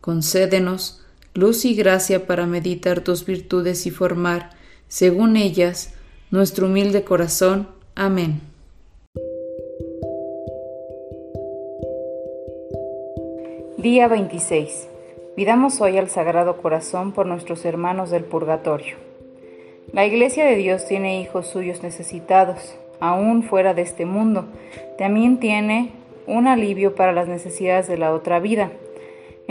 Concédenos luz y gracia para meditar tus virtudes y formar, según ellas, nuestro humilde corazón. Amén. Día 26. Pidamos hoy al Sagrado Corazón por nuestros hermanos del purgatorio. La Iglesia de Dios tiene hijos suyos necesitados, aún fuera de este mundo. También tiene un alivio para las necesidades de la otra vida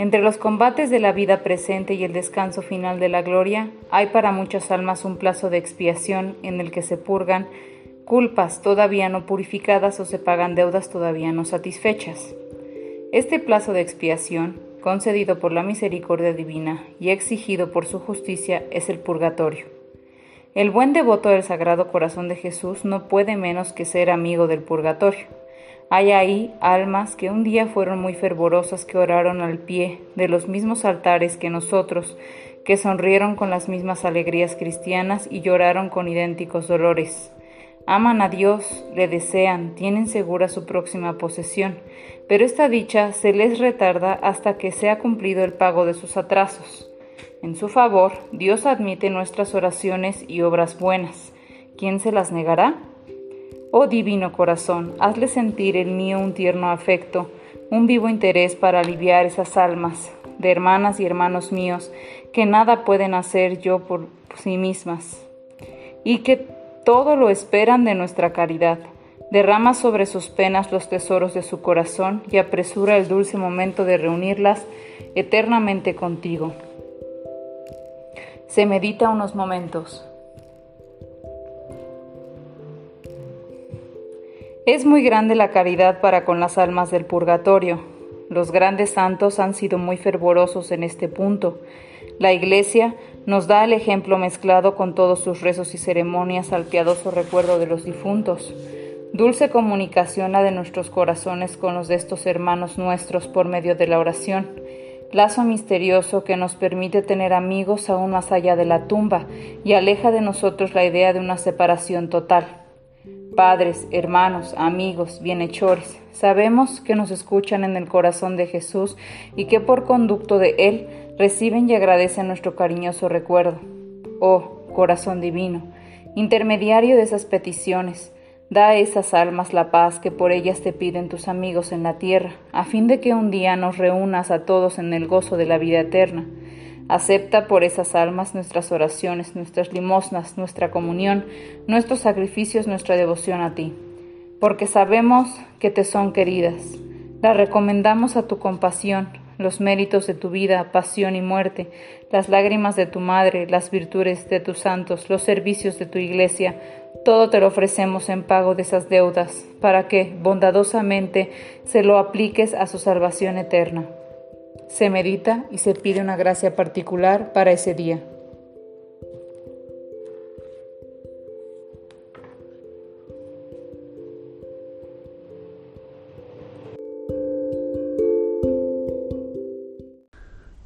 entre los combates de la vida presente y el descanso final de la gloria, hay para muchas almas un plazo de expiación en el que se purgan culpas todavía no purificadas o se pagan deudas todavía no satisfechas. Este plazo de expiación, concedido por la misericordia divina y exigido por su justicia, es el purgatorio. El buen devoto del Sagrado Corazón de Jesús no puede menos que ser amigo del purgatorio hay ahí almas que un día fueron muy fervorosas, que oraron al pie de los mismos altares que nosotros, que sonrieron con las mismas alegrías cristianas y lloraron con idénticos dolores. Aman a Dios, le desean, tienen segura su próxima posesión, pero esta dicha se les retarda hasta que sea cumplido el pago de sus atrasos. En su favor, Dios admite nuestras oraciones y obras buenas. ¿Quién se las negará? Oh divino corazón, hazle sentir el mío un tierno afecto, un vivo interés para aliviar esas almas de hermanas y hermanos míos que nada pueden hacer yo por sí mismas y que todo lo esperan de nuestra caridad. Derrama sobre sus penas los tesoros de su corazón y apresura el dulce momento de reunirlas eternamente contigo. Se medita unos momentos. Es muy grande la caridad para con las almas del purgatorio. Los grandes santos han sido muy fervorosos en este punto. La Iglesia nos da el ejemplo mezclado con todos sus rezos y ceremonias al piadoso recuerdo de los difuntos. Dulce comunicación la de nuestros corazones con los de estos hermanos nuestros por medio de la oración. Lazo misterioso que nos permite tener amigos aún más allá de la tumba y aleja de nosotros la idea de una separación total padres, hermanos, amigos, bienhechores, sabemos que nos escuchan en el corazón de Jesús y que por conducto de Él reciben y agradecen nuestro cariñoso recuerdo. Oh, corazón divino, intermediario de esas peticiones, da a esas almas la paz que por ellas te piden tus amigos en la tierra, a fin de que un día nos reúnas a todos en el gozo de la vida eterna. Acepta por esas almas nuestras oraciones, nuestras limosnas, nuestra comunión, nuestros sacrificios, nuestra devoción a ti, porque sabemos que te son queridas. Las recomendamos a tu compasión, los méritos de tu vida, pasión y muerte, las lágrimas de tu madre, las virtudes de tus santos, los servicios de tu iglesia, todo te lo ofrecemos en pago de esas deudas, para que, bondadosamente, se lo apliques a su salvación eterna se medita y se pide una gracia particular para ese día.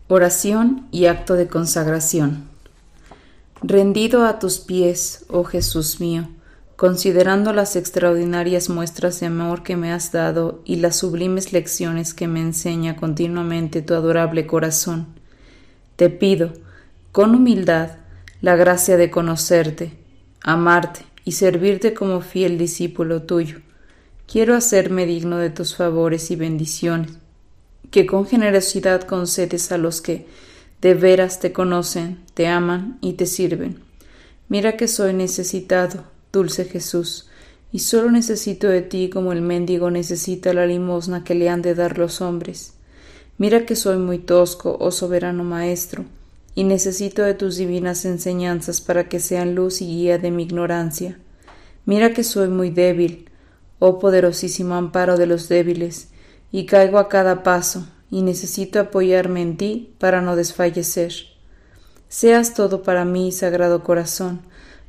Oración y acto de consagración. Rendido a tus pies, oh Jesús mío, considerando las extraordinarias muestras de amor que me has dado y las sublimes lecciones que me enseña continuamente tu adorable corazón, te pido, con humildad, la gracia de conocerte, amarte y servirte como fiel discípulo tuyo. Quiero hacerme digno de tus favores y bendiciones, que con generosidad concedes a los que de veras te conocen, te aman y te sirven. Mira que soy necesitado, dulce Jesús, y solo necesito de ti como el mendigo necesita la limosna que le han de dar los hombres. Mira que soy muy tosco, oh soberano Maestro, y necesito de tus divinas enseñanzas para que sean luz y guía de mi ignorancia. Mira que soy muy débil, oh poderosísimo amparo de los débiles, y caigo a cada paso, y necesito apoyarme en ti para no desfallecer. Seas todo para mí, Sagrado Corazón,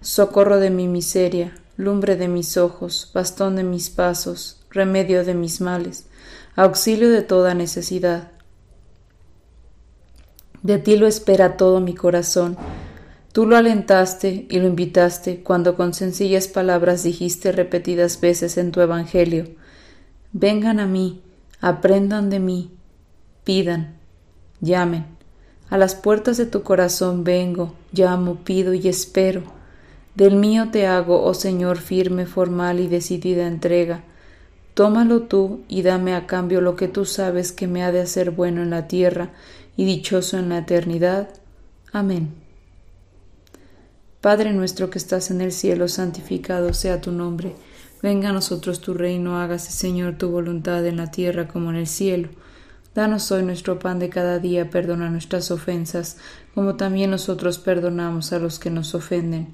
socorro de mi miseria, lumbre de mis ojos, bastón de mis pasos, remedio de mis males, auxilio de toda necesidad. De ti lo espera todo mi corazón. Tú lo alentaste y lo invitaste cuando con sencillas palabras dijiste repetidas veces en tu Evangelio, Vengan a mí, aprendan de mí, pidan, llamen. A las puertas de tu corazón vengo, llamo, pido y espero. Del mío te hago, oh Señor, firme, formal y decidida entrega. Tómalo tú y dame a cambio lo que tú sabes que me ha de hacer bueno en la tierra y dichoso en la eternidad. Amén. Padre nuestro que estás en el cielo, santificado sea tu nombre. Venga a nosotros tu reino, hágase Señor tu voluntad en la tierra como en el cielo. Danos hoy nuestro pan de cada día, perdona nuestras ofensas, como también nosotros perdonamos a los que nos ofenden.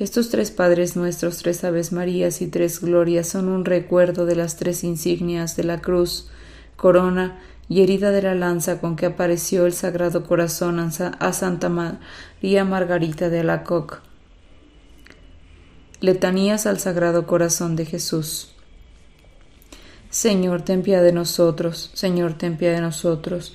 Estos tres Padres nuestros, tres Aves Marías y tres Glorias son un recuerdo de las tres insignias de la cruz, corona y herida de la lanza con que apareció el Sagrado Corazón a Santa María Margarita de Alacoque Letanías al Sagrado Corazón de Jesús. Señor, ten piedad de nosotros. Señor, ten piedad de nosotros.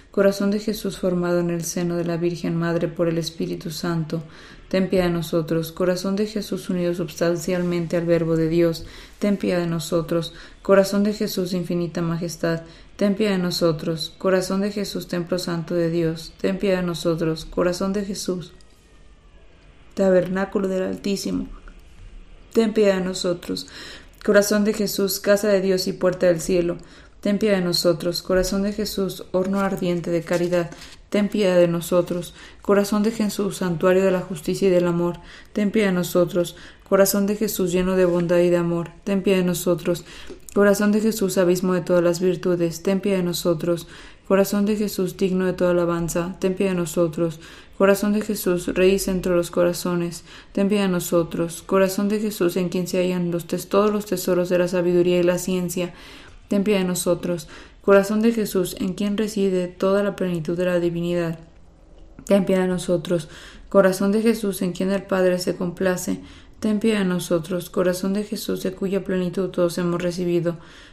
Corazón de Jesús formado en el seno de la Virgen Madre por el Espíritu Santo, ten piedad de nosotros. Corazón de Jesús unido substancialmente al Verbo de Dios, ten piedad de nosotros. Corazón de Jesús infinita majestad, ten piedad de nosotros. Corazón de Jesús, templo santo de Dios, ten piedad de nosotros. Corazón de Jesús, tabernáculo del Altísimo. Ten piedad de nosotros. Corazón de Jesús, casa de Dios y puerta del cielo. Ten piedad de nosotros. Corazón de Jesús, horno ardiente de caridad. Ten piedad de nosotros. Corazón de Jesús, santuario de la justicia y del amor. Ten piedad de nosotros. Corazón de Jesús, lleno de bondad y de amor. Ten piedad de nosotros. Corazón de Jesús, abismo de todas las virtudes. Ten piedad de nosotros. Corazón de Jesús, digno de toda alabanza. Ten piedad de nosotros. Corazón de Jesús, Rey entre los corazones, ten piedad de nosotros. Corazón de Jesús, en quien se hallan los todos los tesoros de la sabiduría y la ciencia, ten piedad de nosotros. Corazón de Jesús, en quien reside toda la plenitud de la divinidad, ten piedad de nosotros. Corazón de Jesús, en quien el Padre se complace, ten piedad de nosotros. Corazón de Jesús, de cuya plenitud todos hemos recibido,